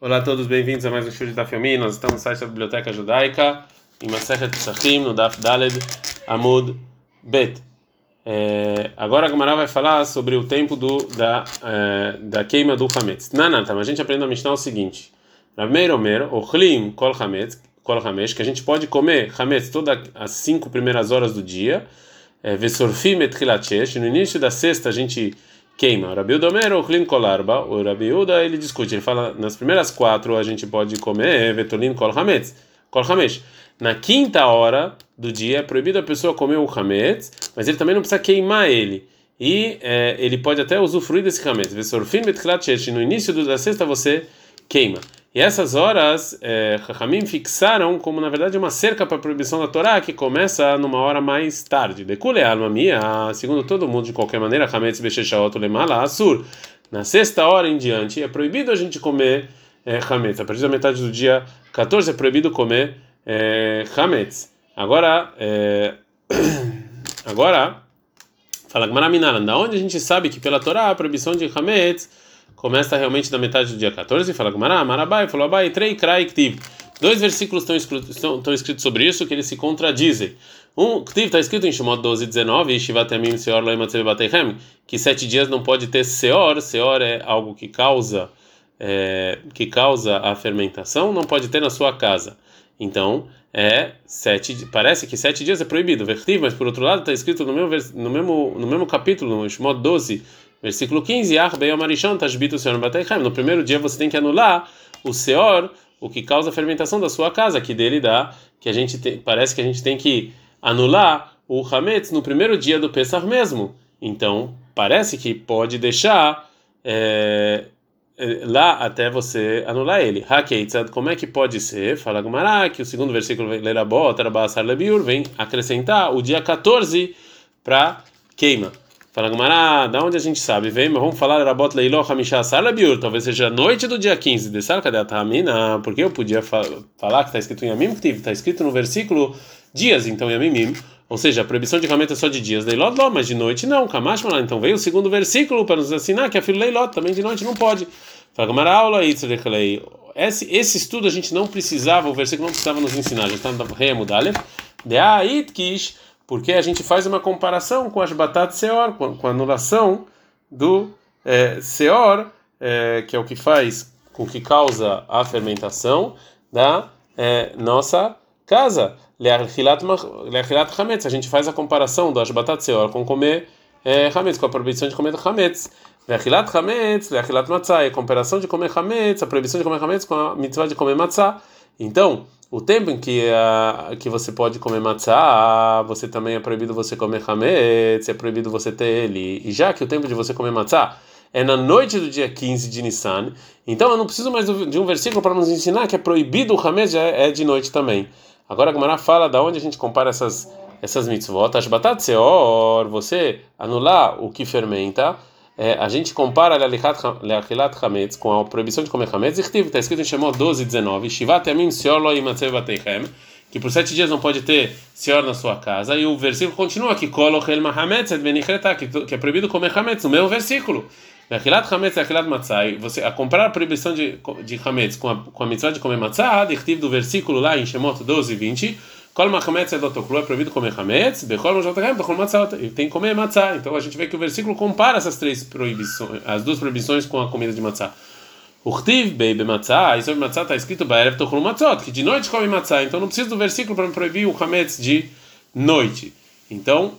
Olá a todos, bem-vindos a mais um show da Filmi. Nós estamos no site da Biblioteca Judaica, em Masechet Pesachim, no Daf Daled Amud Bet. É, agora a Gamara vai falar sobre o tempo do, da, é, da queima do Hametz. Tá, mas a gente aprende a Mishnah o seguinte: Rameir Omer, Ochlim Kol Hametz, Kol Hametz, que a gente pode comer Hametz todas as cinco primeiras horas do dia, é, Vesorfim et no início da sexta a gente queima. Rabi ou Klin Kolarba, o Rabi Uda ele discute, ele fala nas primeiras quatro a gente pode comer Vetolin Kol Hametz, Kol Hamesh. Na quinta hora do dia é proibido a pessoa comer o Hametz, mas ele também não precisa queimar ele. E é, ele pode até usufruir desse Hametz. Vesorfim Betchlat no início da sexta você queima. E essas horas, é, fixaram como na verdade uma cerca para a proibição da Torá que começa numa hora mais tarde. Decule alma minha, segundo todo mundo de qualquer maneira, Hametz Besheshaot Lemala Asur. Na sexta hora em diante é proibido a gente comer é, Hametz. A partir da metade do dia 14 é proibido comer é, Hametz. Agora, é, agora, fala Gmaraminalan, da onde a gente sabe que pela Torá a proibição de Hametz começa realmente da metade do dia 14 e fala Marabai, falou Abai, Trei, Krai, Ktiv. Dois versículos estão escritos, estão, escritos sobre isso que eles se contradizem. Um, Ktiv está escrito em Shemot 12, 19, Shivat Yamim Seor Loimatzev Batechem, que sete dias não pode ter Seor, Seor é algo que causa, é, que causa a fermentação, não pode ter na sua casa. Então, é sete, parece que sete dias é proibido, mas por outro lado está escrito no mesmo, no mesmo, no mesmo capítulo, no Shemot 12, Versículo 15, No primeiro dia você tem que anular o seor, o que causa a fermentação da sua casa, que dele dá, que a gente parece que a gente tem que anular o hametz no primeiro dia do Pesach mesmo. Então, parece que pode deixar é, lá até você anular ele. Hakeitzad, como é que pode ser? Fala Gumará, que o segundo versículo vem acrescentar o dia 14 para queima. Fala Gumara, da onde a gente sabe? Vem, mas vamos falar Rabot Leiló Hamishá talvez seja a noite do dia 15 de Sarka Tamina, porque eu podia fa falar que está escrito em Yamim está escrito no versículo dias, então Yamimim, ou seja, a proibição de ramento é só de dias, Leiló, mas de noite não, Kamash então veio o segundo versículo para nos ensinar que a filha Leiló também de noite não pode. Fala Gumara, aula esse, esse estudo a gente não precisava, o versículo não precisava nos ensinar, já está no Remo Dale, de Aitkish porque a gente faz uma comparação com as batatas Seor, com, com a anulação do é, Seor, é, que é o que faz, com que causa a fermentação da é, nossa casa. A gente faz a comparação das batatas Seor com comer é, Hametz, com a proibição de comer Hametz. Leachilat Hametz, Leachilat Matzah, a comparação de comer Hametz, a proibição de comer Hametz com a mitzvah de comer Matzah. Então, o tempo em que, uh, que você pode comer matzah, você também é proibido você comer hametz, é proibido você ter ele. E já que o tempo de você comer matzah é na noite do dia 15 de Nissan, então eu não preciso mais de um versículo para nos ensinar que é proibido o hametz já é de noite também. Agora a Gamara fala da onde a gente compara essas essas mitzvot. As batatas seor, você anular o que fermenta, é, a gente compara Leachilat Hametz com a proibição de comer Hametz, está escrito em Shemot 12, 19, Shivat Yamim Seor Lo Yimatzev Bateichem, que por sete dias não pode ter Seor na sua casa, e o versículo continua aqui, Kolochel Mahametz que é proibido comer Hametz, no mesmo versículo. Leachilat Hametz e Leachilat Matzah, você a comparar a proibição de, de Hametz com a, com a mitzvah de comer Matzah, do versículo lá em Shemot 12, 20, Kol machametz é dotoklu, é proibido comer hametz, bechol mojotahem, bechol matzah, tem que comer matzah. Então a gente vê que o versículo compara essas três proibições, as duas proibições com a comida de matzah. Urtiv beibe matzah, e sobre matzah está escrito baerev tochlu matzot, que de noite come matzah. Então não precisa do versículo para me proibir o hametz de noite. Então,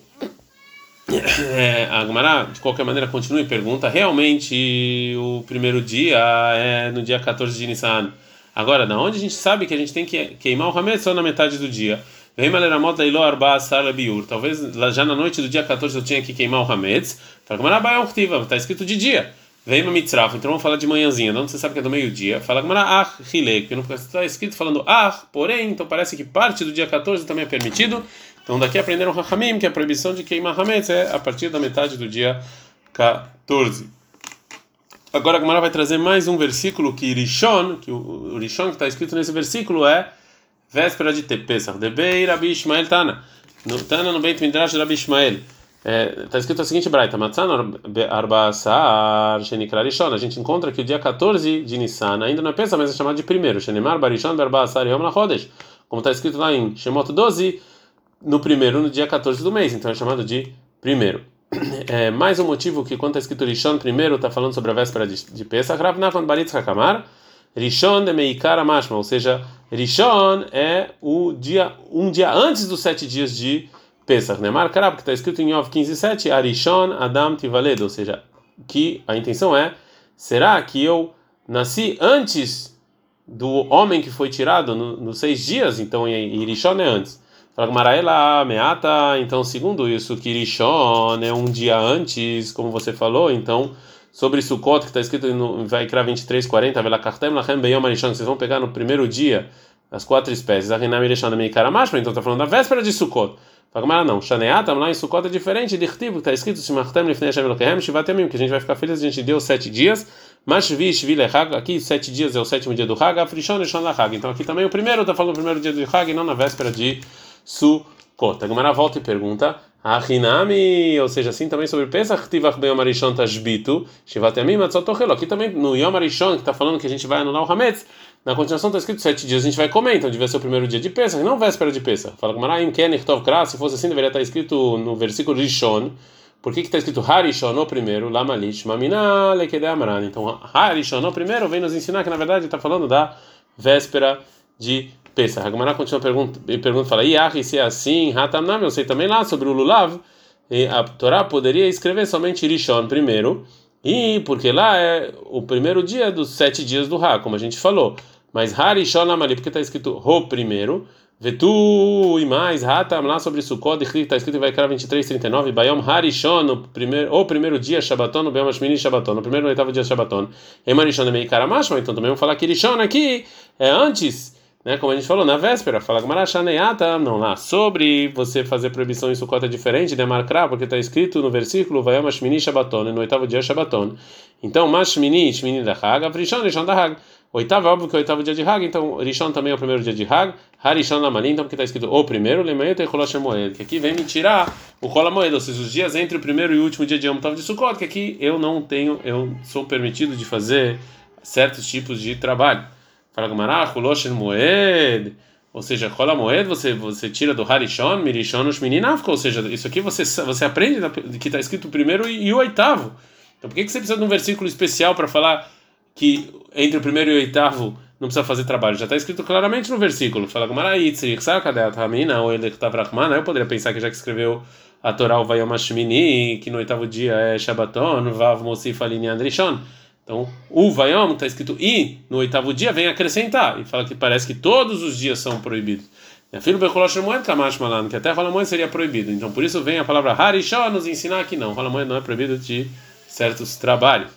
é, a Gemara, de qualquer maneira, continua e pergunta: realmente o primeiro dia é no dia 14 de Nissan? Agora, da onde a gente sabe que a gente tem que queimar o Hametz só na metade do dia? Talvez já na noite do dia 14 eu tinha que queimar o Hametz. Está escrito de dia. Vem mitzraf, então vamos falar de manhãzinha, não você sabe que é do meio-dia. Fala Gamara ah, rilei, porque não está escrito falando ah, porém, então parece que parte do dia 14 também é permitido. Então daqui aprenderam Rahamim que a proibição de queimar Hametz é a partir da metade do dia 14. Agora a Gemara vai trazer mais um versículo que Rishon, que o Rishon que está escrito nesse versículo é véspera de Pesach. Debei Rabi Ishmael Tana. No, Tana no Beit Midrash Rabi Ishmael. Está é, escrito a seguinte braita, Matzan Arbasar Shenikra Rishon. A gente encontra que o dia 14 de Nissan ainda não é pensa, mas é chamado de primeiro. Shenemar Barishon Barbasar Yom Lachodesh. Como está escrito lá em Shemot 12, no primeiro, no dia 14 do mês. Então é chamado de primeiro. É, mais um motivo que quando está escrito Rishon primeiro, está falando sobre a véspera de, de Pesach. Rav Nachman Baritz Hakamar. Rishon de Meikara Mashma. Ou seja, Rishon é o dia, um dia antes dos sete dias de Pesach, né? Marcará, porque está escrito em Yov 15:7, Arishon Adam Tivaled, ou seja, que a intenção é, será que eu nasci antes do homem que foi tirado nos no seis dias? Então, Irishon é antes. Meata, então, segundo isso, que Irishon é um dia antes, como você falou, então sobre Sukkot, que está escrito no Vaikra 23:40, Vela Kartem Lachem Beyom Arishon, vocês vão pegar no primeiro dia as quatro espécies. Então está falando da véspera de Sukkot. Fala não, Shaneatam lá em Sukkot é diferente, de que está escrito Shimachtem que a gente vai ficar feliz, a gente deu sete dias, aqui sete dias é o sétimo dia do Hag, então aqui também o primeiro está falando o primeiro dia do Hag não na véspera de Sukkot. A Gemara volta e pergunta, Achinami, ou seja, assim também sobre Pesach Tivach Ben Arishon Tashbitu, Shivatemim Matzotochelo, aqui também no Yom Arishon, que está falando que a gente vai anular o Hametz, na continuação está escrito sete dias a gente vai comer, então devia ser o primeiro dia de Pesach, não véspera de Pesach. Fala com Maraim Kenich Tov Kra, se fosse assim deveria estar escrito no versículo Rishon. Por que está escrito Harishon no primeiro, Lamalish, Mamina Lekede Amran? Então Harishon no primeiro vem nos ensinar que na verdade está falando da véspera de Pesach. A Gemara continua pergunta, pergunta fala, Iahi, se é assim, Hatamnam, eu sei também lá sobre o Lulav, e a Torá poderia escrever somente Rishon primeiro, e porque lá é o primeiro dia dos sete dias do Ra, como a gente falou. Mas Harishon Amali, porque está escrito Ro primeiro. Vetu e mais, Hatam lá sobre Sukkot, está escrito em Vaikra 23, 39. Bayom Harishon, o primeiro, o primeiro dia Shabbaton, no Bayom Ashmini Shabbaton, no primeiro e oitavo dia Shabbaton. Emarishon é meio Karamashma, então também vamos falar que Rishon aqui é antes né, como a gente falou na véspera, fala Gmarachaneyata, não lá, sobre você fazer proibição em Sukkot é diferente de Markra, porque está escrito no versículo Vayam Ashmini Shabbaton, no oitavo dia Shabbaton. Então, Mashmini, Shmini da Hag, Avrishon, Rishon da Hag. Oitavo é óbvio que é o oitavo dia de Hag, então Rishon também é o primeiro dia de Hag, Harishon Lamali, então porque está escrito o primeiro, Lemayet e Moed, que aqui vem me tirar o Rola ou seja, os dias entre o primeiro e o último dia de Yom de Sukkot, que aqui eu não tenho, eu sou permitido de fazer certos tipos de trabalho. Moed, ou seja, Rola Moed, você, você tira do Harishon, Mirishon, os Meninafka, ou seja, isso aqui você, você aprende que está escrito o primeiro e, e, o oitavo. Então por que, que você precisa de um versículo especial para falar que entre o primeiro e o oitavo não precisa fazer trabalho? Já está escrito claramente no versículo. Fala ou eu poderia pensar que já que escreveu a Torá, o Vayom Hashmini, que no oitavo dia é Shabbaton, Vav Mosif Alinian Rishon. Então, o Vayom está escrito i no oitavo dia vem acrescentar e fala que parece que todos os dias são proibidos. Filho que até Rola Moed seria proibido. Então, por isso vem a palavra Harishah nos ensinar que não. Rola Moed não é proibido de certos trabalhos.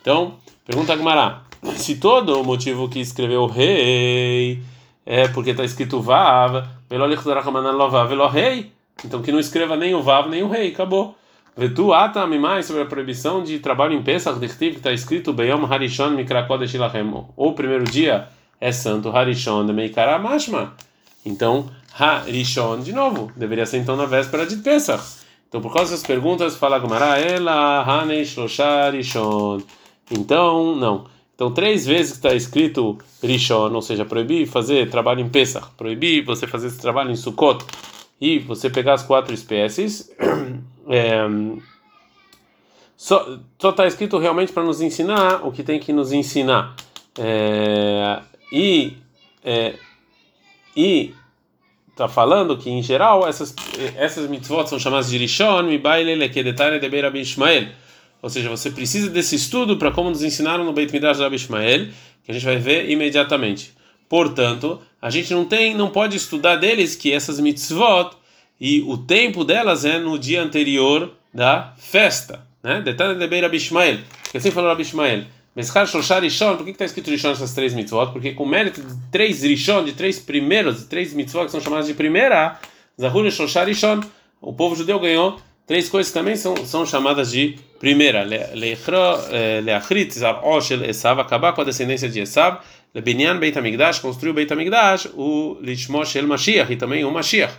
Então, pergunta a Gmará: se todo o motivo que escreveu rei é porque está escrito Vav, Velo rei, então que não escreva nem o Vav nem o rei, acabou. Vetu atami mais sobre a proibição de trabalho em Pesach, que está escrito Beyom Harishon Mikrakodesh Ilachem. O primeiro dia é santo Harishon de Meikara Mashma. Então, Harishon, de novo, deveria ser então na véspera de Pesach. Então, por causa dessas perguntas, fala Gamara, ela, Hanesh, Rishon. Então, não. Então, três vezes está escrito Rishon, ou seja, proibir fazer trabalho em Pesach, proibir você fazer esse trabalho em Sukkot, e você pegar as quatro espécies. É, só está escrito realmente para nos ensinar o que tem que nos ensinar. É, e é, e está falando que em geral essas essas mitzvot são chamadas de Rishon, Mibaile, Lekedetane, Deber Rabi Ishmael. Ou seja, você precisa desse estudo para como nos ensinaram no Beit Midrash Rabi Ishmael, que a gente vai ver imediatamente. Portanto, a gente não tem, não pode estudar deles que essas mitzvot e o tempo delas é no dia anterior da festa, né? Detalhe de Beira Abishmael, que assim falou Abishmael. Meshar Shoshar Rishon, por que está escrito Rishon essas três mitzvot? Porque com mérito de três Rishon, de três primeiros, de três mitzvot que são chamadas de primeira, Zahul Shoshar Rishon, o povo judeu ganhou três coisas que também são, são chamadas de primeira. Leachrit eh, Zar Oshel Esav, acabar com a descendência de Esav. Lebinyan Beit HaMikdash, construiu Beit HaMikdash, o Lishmosh El Mashiach, e também o Mashiach.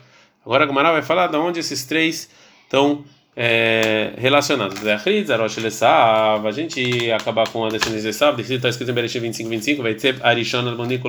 Agora a Gamara vai falar de onde esses três estão é, relacionados. A gente acabar com a descendência de Esav, está escrito em Bereshit 25, 25, vai ser Arishon al-Moni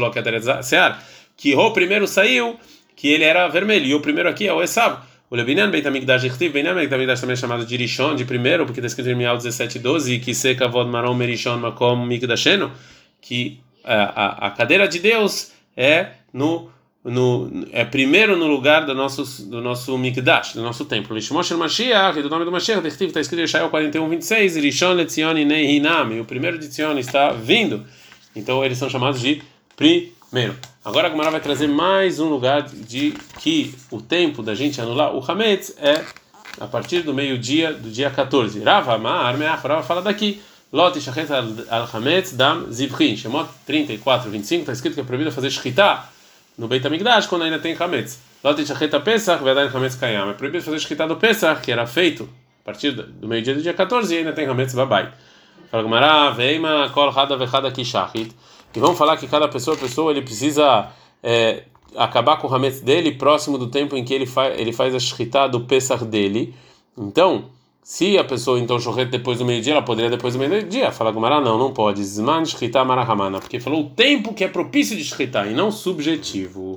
Sear, que o primeiro saiu, que ele era vermelho, e o primeiro aqui é o Esav. O Lebinan Beit Amigdash Ichtiv, Beit Amigdash também é chamado de Rishon, de primeiro, porque está escrito em Mial 17, 12, que seca vod marom merishon makom migdasheno, que a, a, a cadeira de Deus é no no, é primeiro no lugar do nosso do nosso mikdash, do nosso templo. Lishmosh Mashiach, do nome do Mashiach, está escrito em Isaiah 41, 26, Rishon Letzion Nehinam, o primeiro de Tzion está vindo. Então eles são chamados de primeiro. Agora a Gemara vai trazer mais um lugar de que o tempo da gente anular o Hametz é a partir do meio-dia do dia 14. Rava Ma'ar Me'ach, Rava fala daqui. Lot Shachet al-Hametz Dam Zivrin. Shemot 34, 25, está escrito que é proibido fazer shkita no Beit HaMikdash quando ainda tem Hametz. É proibido fazer shkita do Pesach, que era feito a partir do meio-dia do dia 14 e ainda tem Hametz Babai. Fala Gemara, Veima Kol Hada Vechada Kishachit. E vamos falar que cada pessoa, pessoa, ele precisa é, acabar com o Hametz dele próximo do tempo em que ele, fa ele faz a shkita do Pesach dele. Então, se a pessoa então chorrer depois do meio-dia, ela poderia depois do meio-dia. Fala Gumara, não, não pode. Zman shkita marahamana, porque falou o tempo que é propício de shkita e não subjetivo.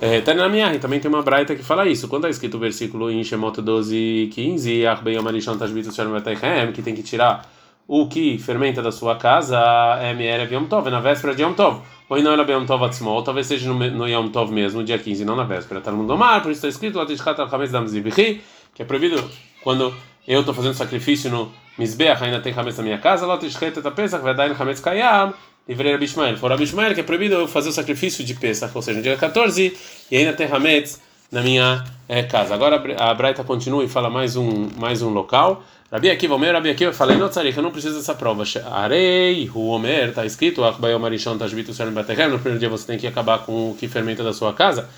É, na minha também tem uma braita que fala isso. Quando está escrito o versículo em Shemot 12, 15, que tem que tirar o que fermenta da sua casa, é Tov, na véspera de Yom Tov. Ou não era Yom Tov Atzmo, ou talvez seja no, Yom Tov mesmo, dia 15, não na véspera. Está no mundo mar, por isso está escrito, que é proibido quando eu estou fazendo sacrifício no Mizbeach, ainda tem Hametz na minha casa, Lotishchet et Pesach, vai dar em Hametz Kayam, livrei Rabi Ishmael. For Rabi Ishmael, que é proibido eu fazer o sacrifício de Pesach, ou seja, no dia 14, e ainda tem Hametz na minha é, casa. Agora a Braita continua e fala mais um, mais um local. Rabi Akiva, Omer, Rabi Akiva, falei, não tzarik, eu não preciso dessa prova. Arei, o Omer, está escrito, Achbayom Marishon Tashbitu Shalom Batehem, no primeiro dia você tem que acabar com o que fermenta da sua casa,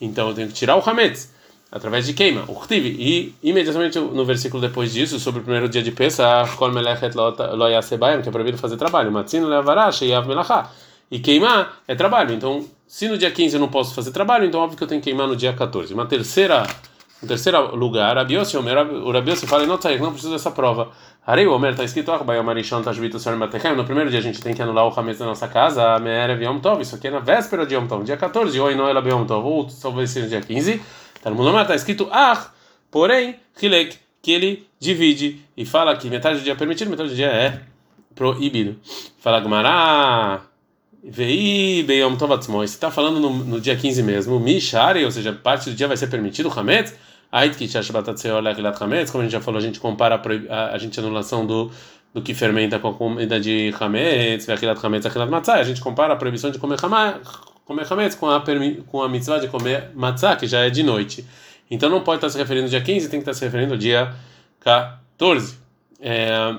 então eu tenho que tirar o Hametz, através de queima, o Khtiv. E imediatamente no versículo depois disso, sobre o primeiro dia de Pesach, que é proibido fazer trabalho, e. E queimar é trabalho, então se no dia 15 eu não posso fazer trabalho, então óbvio que eu tenho que queimar no dia 14. Uma terceira no terceiro lugar, o Rabiossi fala, não, não precisa dessa prova. Arei, o Omer, está escrito, no primeiro dia a gente tem que anular o Hametz da nossa casa, isso aqui é na véspera de Yom Tov, dia 14, ou ou talvez seja dia 15, no mundo está escrito, ah, porém, Hilek, que ele divide e fala que metade do dia é permitido, metade do dia é proibido. Fala Gumará, Vei Beyom Tov Atzmo, você está falando no, no dia 15 mesmo, Mishari, ou seja, parte do dia vai ser permitido, Hametz, Ait que como a gente já falou, a gente compara a, a gente anulação do do que fermenta com a comida de Hametz, Achilat Hametz, Achilat Matzah, a gente compara a proibição de comer comer Hametz com a, com a mitzvah de comer Matzah, que já é de noite. Então não pode estar se referindo ao dia 15, tem que estar se referindo ao dia 14. É,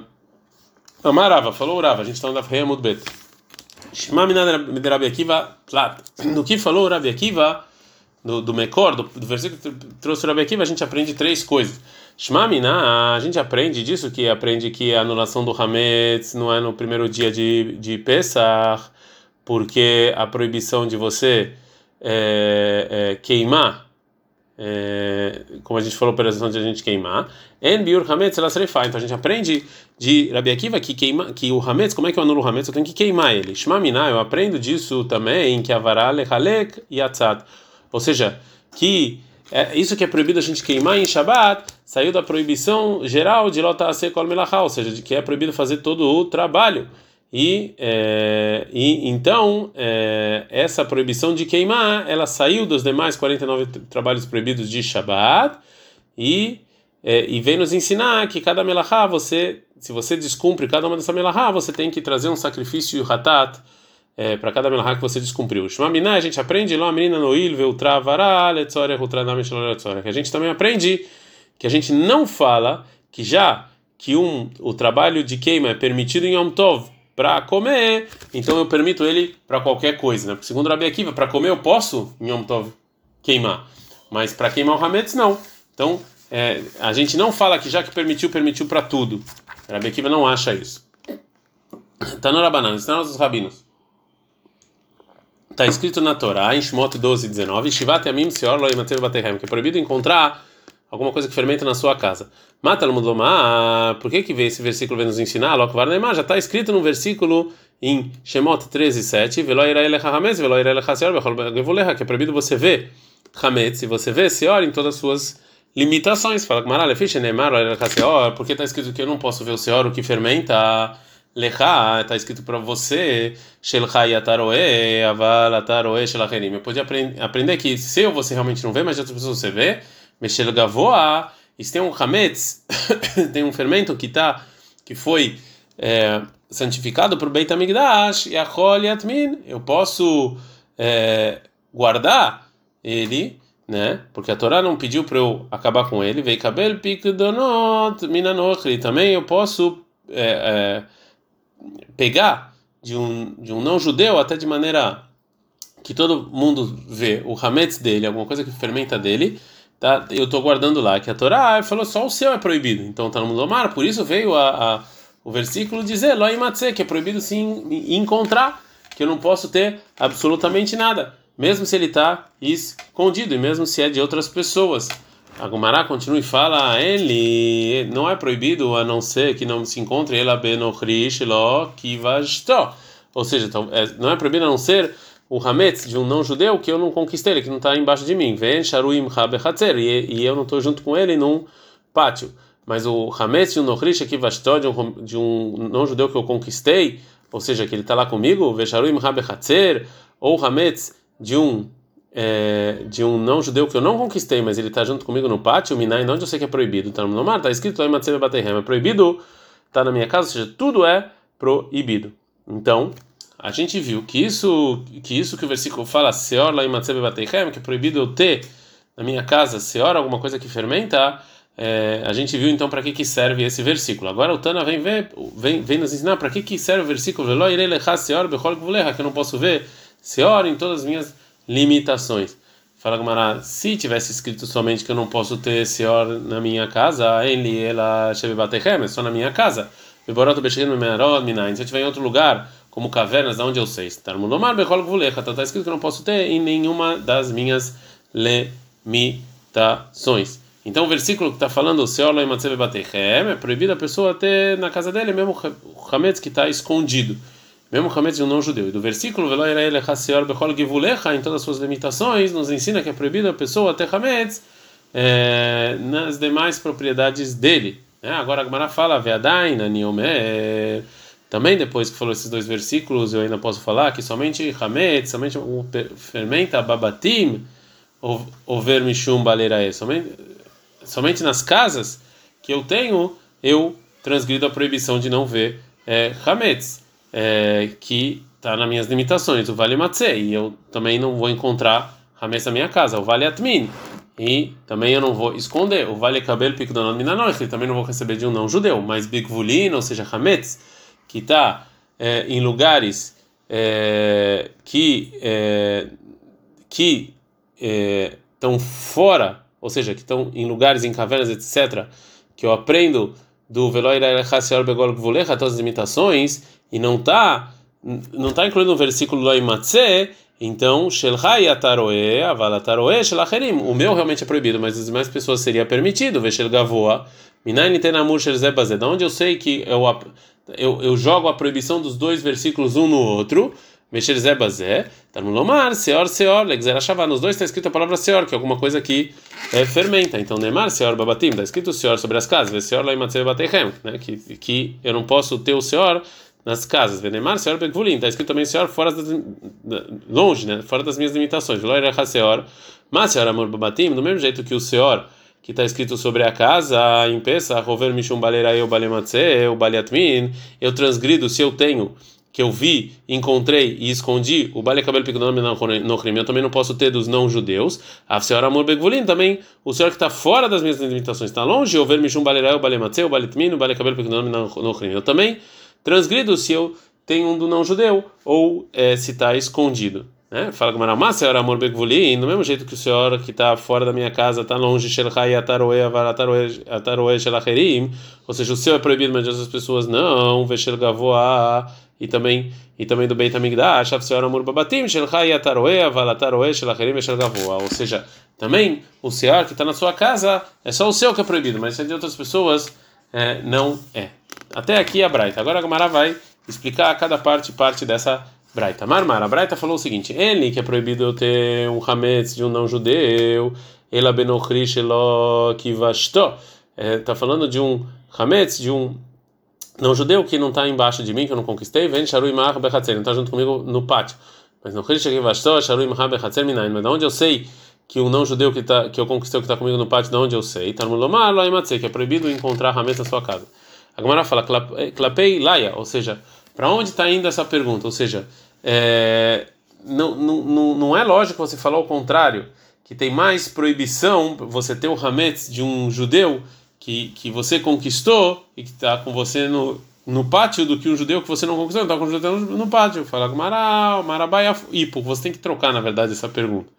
Amarava, falou Urava, a gente está no Daf Reamud Bet. Shema Minad Rabi Akiva. No que falou Rabi Akiva, do, do Mekor, do, do versículo que trouxe Rabi Akiva, a gente aprende três coisas. Shmamina, a gente aprende disso, que aprende que a anulação do Hametz não é no primeiro dia de, de Pesach, porque a proibição de você é, é, queimar, é, como a gente falou, pela de a gente queimar, hametz Então a gente aprende de Rabi Akiva que, queima, que o hametz, como é que eu anulo o hametz? Eu tenho que queimar ele. Shmamina, eu aprendo disso também, que avará lechalek yatzat ou seja, que é, isso que é proibido a gente queimar em Shabat saiu da proibição geral de lota kol melachá, ou seja, de que é proibido fazer todo o trabalho. E, é, e então é, essa proibição de queimar ela saiu dos demais 49 trabalhos proibidos de Shabat e, é, e vem nos ensinar que cada melachá você se você descumpre cada uma dessa melachá você tem que trazer um sacrifício hatat é, para cada melahá que você descumpriu. Shmaminá, a gente aprende lá, menina noil, veutra vará. Que a gente também aprende que a gente não fala que já que um, o trabalho de queima é permitido em Yom Tov para comer, então eu permito ele para qualquer coisa, né? Porque segundo Rabi Akiva, para comer eu posso em Yom Tov queimar, mas para queimar o Hametz não. Então, é, a gente não fala que já que permitiu, permitiu para tudo. Rabi Akiva não acha isso. Tá no Rabanan, está nos rabinos. Está escrito na Torá, em Shmot 12, 19, Shivat Yamim Seor Lo Yimatev Batehem, que é proibido encontrar alguma coisa que fermenta na sua casa. Mata Lomá, por que que esse versículo vem nos ensinar? Lokvar Neymar, já está escrito no versículo em Shemot 13, 7, que é proibido você ver Hametz, se você vê Seor em todas as suas limitações. Fala com Maralha, Fish Neymar, porque está escrito que eu não posso ver o Seor, o que fermenta Lecha, está escrito para você, Shelcha Yataroe, Aval Ataroe Shelacherim. Eu podia aprender que se eu você realmente não vê, mas outras pessoas você vê, Meshel Gavoa, e tem um Hametz, tem um fermento que tá, que foi é, santificado por Beit HaMikdash, Yachol Yatmin, eu posso é, guardar ele, né? Porque a Torá não pediu para eu acabar com ele, veio cabelo pikdonot minanochri, também eu posso é, é pegar de um, de um não judeu até de maneira que todo mundo vê o hametz dele, alguma coisa que fermenta dele, tá? Eu estou guardando lá que a Torá falou só o seu é proibido. Então tá no mundo mar, por isso veio a, a o versículo dizer lo imatze, que é proibido sim encontrar, que eu não posso ter absolutamente nada, mesmo se ele está escondido e mesmo se é de outras pessoas. A Gumará continua e fala: ele não é proibido a não ser que não se encontre ela benochrish lo kivasto. Ou seja, é, não é proibido a não ser o hametz de um não judeu que eu não conquistei, ele que não está embaixo de mim. Vem sharuim habechatzer e eu não estou junto com ele num pátio. Mas o hametz de um nochrish kivasto de um de um não judeu que eu conquistei, ou seja, que ele está lá comigo, vesharuim habechatzer ou hametz de um é, de um não judeu que eu não conquistei, mas ele está junto comigo no pátio, Minai, onde eu sei que é proibido. Está no mar, está escrito em é proibido, está na minha casa, ou seja, tudo é proibido. Então, a gente viu que isso que isso que o versículo fala, Seor lá em que é proibido eu ter na minha casa, Seor, alguma coisa que fermenta, é, a gente viu então para que, que serve esse versículo. Agora o Tana vem ver, vem, vem nos ensinar para que, que serve o versículo, que eu não posso ver Seor em todas as minhas limitações. Fala Gumara, se tivesse escrito somente que eu não posso ter Seor na minha casa, ele, ela, é só na minha casa. Se eu estiver em outro lugar, como cavernas, da onde eu sei. Está tá escrito que eu não posso ter em nenhuma das minhas limitações. Então o versículo que está falando o é proibido a pessoa ter na casa dele mesmo o Hametz que está escondido mesmo Hametz de um não judeu. E do versículo, em todas as suas limitações, nos ensina que é proibido a pessoa ter Hametz é, nas demais propriedades dele. É, agora a Gemara fala, Veadaina, Niomer. Também depois que falou esses dois versículos, eu ainda posso falar que somente Hametz, somente o fermenta Babatim, ou ver Mishum Balerae, somente, somente nas casas que eu tenho, eu transgrido a proibição de não ver é, Hametz é, que está nas minhas limitações, o Vale Matze, e eu também não vou encontrar Hametz na minha casa, o Vale Atmin, e também eu não vou esconder, o Vale Pikdonot Minanoich, e também não vou receber de um não judeu, mas Bigvulin, ou seja, Hametz, que está é, em lugares é, que é, que estão é, fora, ou seja, que estão em lugares, em cavernas, etc., que eu aprendo do Veloira Elechasior Begol Gvulecha, todas as imitações, e não está não tá incluído no versículo Loimatse, então Shelchai Ataroe, Avalataroe, Shelacherim. O meu realmente é proibido, mas as demais pessoas seria permitido. Veshel Gavoa. Da onde eu sei que eu, eu, eu jogo a proibição dos dois versículos um no outro. Mexer Zé Bazé, tá no Lomar, Seor, Seor, Legzera Shavá. Nos dois está escrito a palavra Seor, que é alguma coisa que é, fermenta. Então, Neymar, Seor, Babatim, está escrito Seor sobre as casas, Seor, Laimatze, Batechem, né? Que, que eu não posso ter o Seor nas casas. Venemar, Seor Begvulim, está escrito também Seor fora das, longe, né? fora das minhas limitações. Veloira Seor, mas Seor Amor Babatim, do mesmo jeito que o Seor que está escrito sobre a casa, em Pesa, Rover Mishum Balerai, o Balematze, o Baleatmin, eu transgrido se eu tenho que eu vi, encontrei e escondi o Bale Kabel Pikdonam no crime, eu também não posso ter dos não-judeus. A senhora Amor Begvulin também, o senhor que está fora das minhas limitações, está longe, o ver Mishum Balerai, o Balematze, o Baletmin, o Bale Pikdonam no crime. Eu também transgrido se eu tenho um do não judeu ou é, se está escondido. Né? Fala com Maramá, senhor amor begvuli, do mesmo jeito que o senhor que está fora da minha casa está longe, shelchai ataroe ataroe shelacherim, ou seja, o seu é proibido, mas as pessoas não, veshel gavoa e também e também do Beit Hamikdash, Amur Babatim, Shel Hayataroe, Avalataroe, Shel Acherim, Shel Gavoa. Ou seja, também o sear que está na sua casa é só o seu que é proibido, mas se é de outras pessoas é, não é. Até aqui a Braita. Agora a Gamara vai explicar cada parte parte dessa Braita. Marmar, a Braita falou o seguinte: ele que é proibido eu ter um hametz de um não judeu, ela benochrish elo kivasto. Está falando de um hametz de um não judeu que não está embaixo de mim, que eu não conquistei, vem Sharui Mahar Bechatzer, não está junto comigo no pátio. Mas no Krish Kivashto, Sharui Mahar Bechatzer Minain. Mas de onde eu sei que o não judeu que, tá, que eu conquistei, que está comigo no pátio, de onde eu sei? Tarmulomar Loimatze, que é proibido encontrar Hametz na sua casa. A Gemara fala, Klapei Laia, ou seja, para onde está indo essa pergunta? Ou seja, é, não, não, não é lógico você falar o contrário, que tem mais proibição você ter o Hametz de um judeu que, que você conquistou e que está com você no, no pátio do que um judeu que você não conquistou, está com um judeu no pátio. Fala Mará, Marabai Ipo. Você tem que trocar, na verdade, essa pergunta.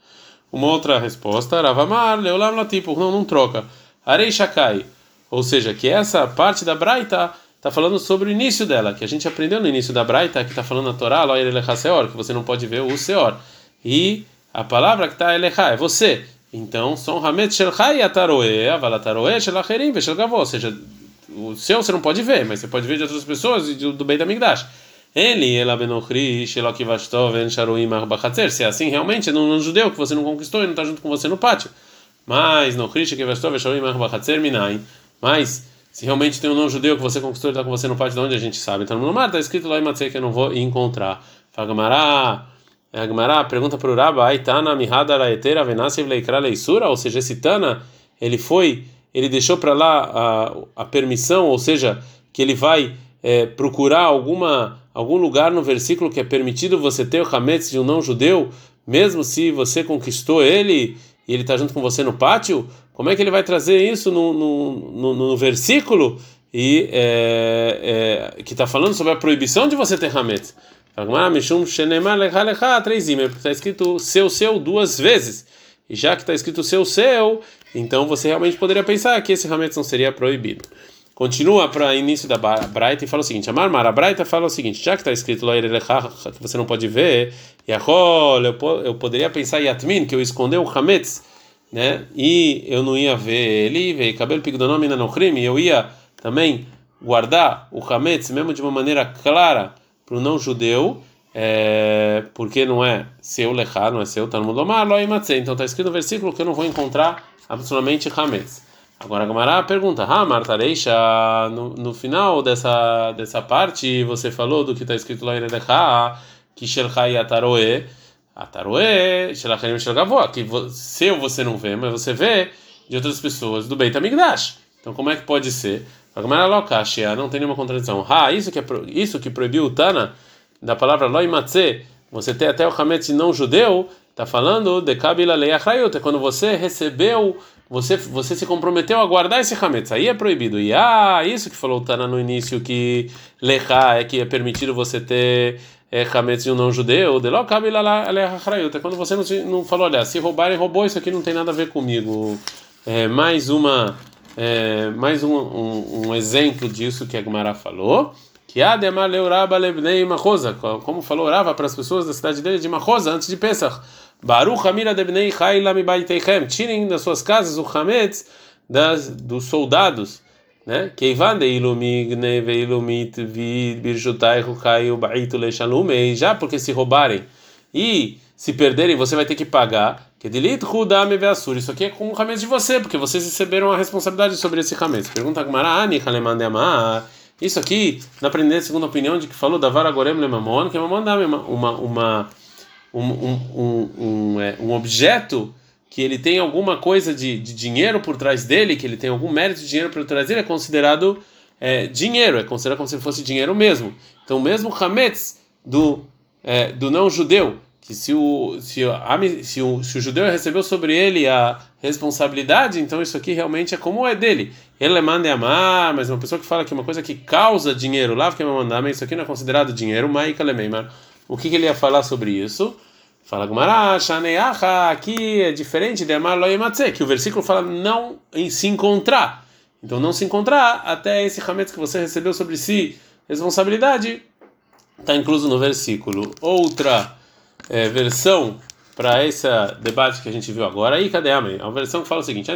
Uma outra resposta, Ravamar, Leolam Latipo. Não, não troca. Arei Shakai. Ou seja, que essa parte da Braita está falando sobre o início dela, que a gente aprendeu no início da Braita, que está falando a Torá, que você não pode ver o Seor. E a palavra que está Elecha é você. Então, são Hamet Shel Chai Ataroe, Avalataroe Shel Acherim Shel Gavó. Ou seja, o seu você não pode ver, mas você pode ver de outras pessoas e do Beit Amigdash. Ele, ela benochri, Shelok Vastov, En Sharuim Arbachatzer. Se é assim, realmente, é um judeu que você não conquistou e não está junto com você no pátio. Mas, no Krish, Vastov, Sharuim Arbachatzer, Minai. Mas, se realmente tem um não judeu que você conquistou e está com você no pátio, de onde a gente sabe? Então, no mar está escrito lá em Matzeh que eu não vou encontrar. Fagamará. É, a Gemara pergunta para o Rabba, Aitana mihada raetera venase leikra leisura, ou seja, esse Tana, ele foi, ele deixou para lá a, a permissão, ou seja, que ele vai é, procurar alguma algum lugar no versículo que é permitido você ter o hametz de um não judeu, mesmo se você conquistou ele e ele está junto com você no pátio, como é que ele vai trazer isso no, no, no, no versículo e é, é, que está falando sobre a proibição de você ter hametz? três está escrito seu, seu duas vezes. E já que está escrito seu, seu, então você realmente poderia pensar que esse hametz não seria proibido. Continua para início da Braita e fala o seguinte: Amar Mar, a Braita fala o seguinte: já que está escrito lá que você não pode ver, Yahol, eu, eu poderia pensar Yatmin, que eu esconder o hametz, né? E eu não ia ver ele, veio cabelo pigdonome no crime, eu ia também guardar o hametz mesmo de uma maneira clara para o não judeu, é, porque não é seu lechá, não é seu Talmud Lomar, lo Então está escrito no versículo que eu não vou encontrar absolutamente Hametz. Agora a Gamara pergunta, ah, Martareisha, no, no final dessa, dessa parte você falou do que está escrito lá em Lechá, que Shelchai Ataroe, Ataroe, Shelachim Shelgavoa, que seu você não vê, mas você vê de outras pessoas do Beit Amigdash. Então como é que pode ser? não tem nenhuma contradição. Ah, isso que, é, isso que proibiu o Tana, da palavra loimatze, você tem até o Hametz não judeu, está falando de Kabila Leachrayut, é quando você recebeu, você, você se comprometeu a guardar esse Hametz, aí é proibido. E ah, isso que falou Tana no início, que Lecha é que é permitido você ter é, Hametz de um não judeu, de é quando você não, não falou, olha, se roubarem, roubou, isso aqui não tem nada a ver comigo. É, mais uma é, mais um, um, um, exemplo disso que a Gumara falou. Que Ademar leuraba lebnei Mahosa, como falou Rava para as pessoas da cidade dele de Mahosa antes de Pesach. Baruch Hamira debnei Chayla mibaiteichem. Tirem das suas casas o Hametz das, dos soldados. Né? Já porque se roubarem e se perderem, você vai ter que pagar. Isso aqui é com o hametz de você, porque vocês receberam a responsabilidade sobre esse hametz. Pergunta Halemande Amar. Isso aqui, na aprender a segunda opinião de que falou da vara gorem lemamon, que é uma, uma, uma, um, um, um, um, é, um objeto que ele tem alguma coisa de, de dinheiro por trás dele, que ele tem algum mérito de dinheiro por trás dele, é considerado é, dinheiro, é considerado como se fosse dinheiro mesmo. Então, mesmo hametz do, é, do não judeu, que se o, se, o, se, o, se o judeu recebeu sobre ele a responsabilidade, então isso aqui realmente é como é dele. Ele manda amar, mas uma pessoa que fala que uma coisa que causa dinheiro, lá que é mandar, isso aqui não é considerado dinheiro, maika lemeimar. O que, que ele ia falar sobre isso? Fala Gumara, Shaneacha, aqui é diferente de Amar que o versículo fala não em se encontrar. Então não se encontrar até esse hametz que você recebeu sobre si responsabilidade está incluso no versículo. Outra é, versão para esse debate que a gente viu agora, aí cadê a A versão que fala o seguinte: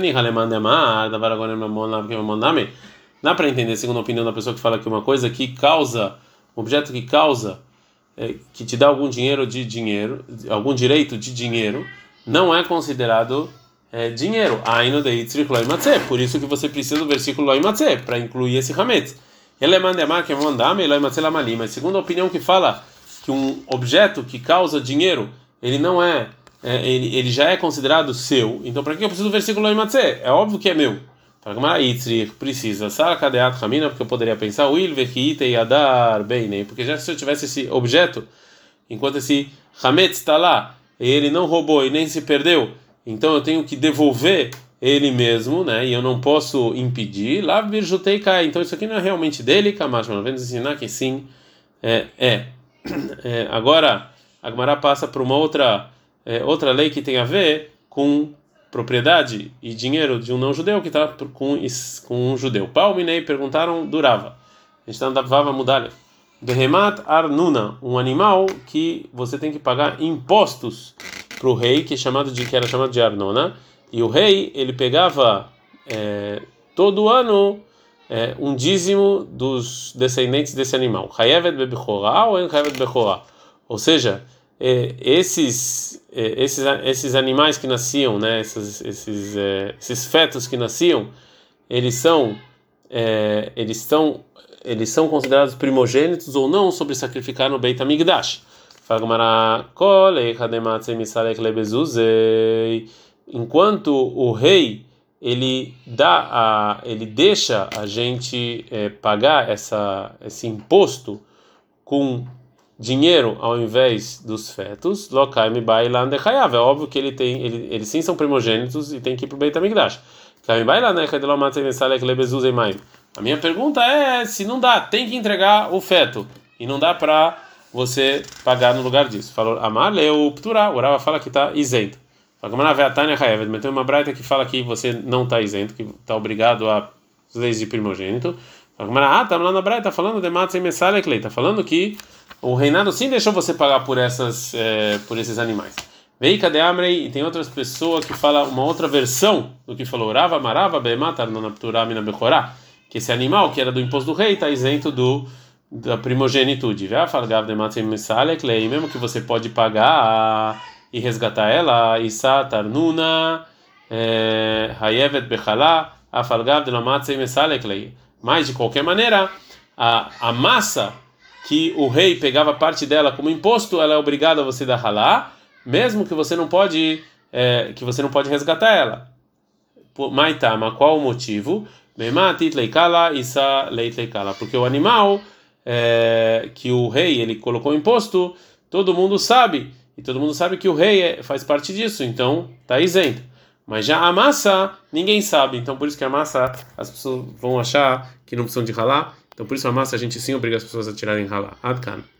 Dá para entender, segundo a opinião da pessoa que fala que uma coisa que causa, um objeto que causa, é, que te dá algum dinheiro de dinheiro, algum direito de dinheiro, não é considerado é, dinheiro. Por isso que você precisa do versículo Loimatze, para incluir esse Hametz. Ele é que é. Mas segundo a opinião que fala que um objeto que causa dinheiro, ele não é, é ele, ele já é considerado seu. Então para que eu preciso do versículo Loimatze? É óbvio que é meu. Que precisa. Ramina, porque eu poderia pensar, Will Vechite Yadar Beinem, porque já se eu tivesse esse objeto, enquanto esse Hametz está lá, e ele não roubou e nem se perdeu, então eu tenho que devolver ele mesmo, né? E eu não posso impedir. Lá virjutei cai. Então isso aqui não é realmente dele, Kamash, mas vamos ensinar que sim é. é. é agora a passa para uma outra é, outra lei que tem a ver com propriedade e dinheiro de um não judeu que está com com um judeu. Palminei perguntaram durava. A gente está na Vava Mudalha. Behemat Arnuna, um animal que você tem que pagar impostos para o rei, que, é chamado de, que era chamado de Arnona, e o rei ele pegava é, todo ano é, um dízimo dos descendentes desse animal. Ou seja, é, esses, é, esses, esses animais que nasciam, né, esses, esses, é, esses fetos que nasciam, eles são, é, eles são, eles são considerados primogênitos ou não sobre sacrificar no Beit HaMikdash. Enquanto o rei ele dá a, ele deixa a gente é, pagar essa, esse imposto com dinheiro ao invés dos fetos, lokai bailan de É óbvio que ele tem, ele, eles sim são primogênitos e tem que ir para o Beit Hamikdash. A minha pergunta é se não dá, tem que entregar o feto e não dá para você pagar no lugar disso. Falou, Amaleu Pturá, o Rava fala que está isento. Mas tem uma braita que fala que você não está isento, que está obrigado a leis de primogênito. Ah, tá lá na braita, falando de Matzei Messalek está falando que o reinado sim deixou você pagar por essas, é, por esses animais. Vei cadê Amrei? E tem outras pessoas que falam uma outra versão do que falou Rava Marava Bematar Nonapturamina Bechorá, que esse animal que era do imposto do rei está isento do da primogenitude. Mesmo que você pode pagar e resgatar ela, Isa Tarnuna, eh, Hayevet Bechalá, Afalgav de Lamatzei Mesaleklei. Mas, de qualquer maneira, a, a massa que o rei pegava parte dela como imposto, ela é obrigada a você dar halá, mesmo que você não pode é, que você não pode resgatar ela. Maitama, qual o motivo? Porque o animal é, que o rei ele colocou imposto, todo mundo sabe e todo mundo sabe que o rei é, faz parte disso, então está isento. Mas já a massa ninguém sabe, então por isso que a massa as pessoas vão achar que não precisam de ralar. Então por isso a massa a gente sim obriga as pessoas a tirarem ralar. Adkan.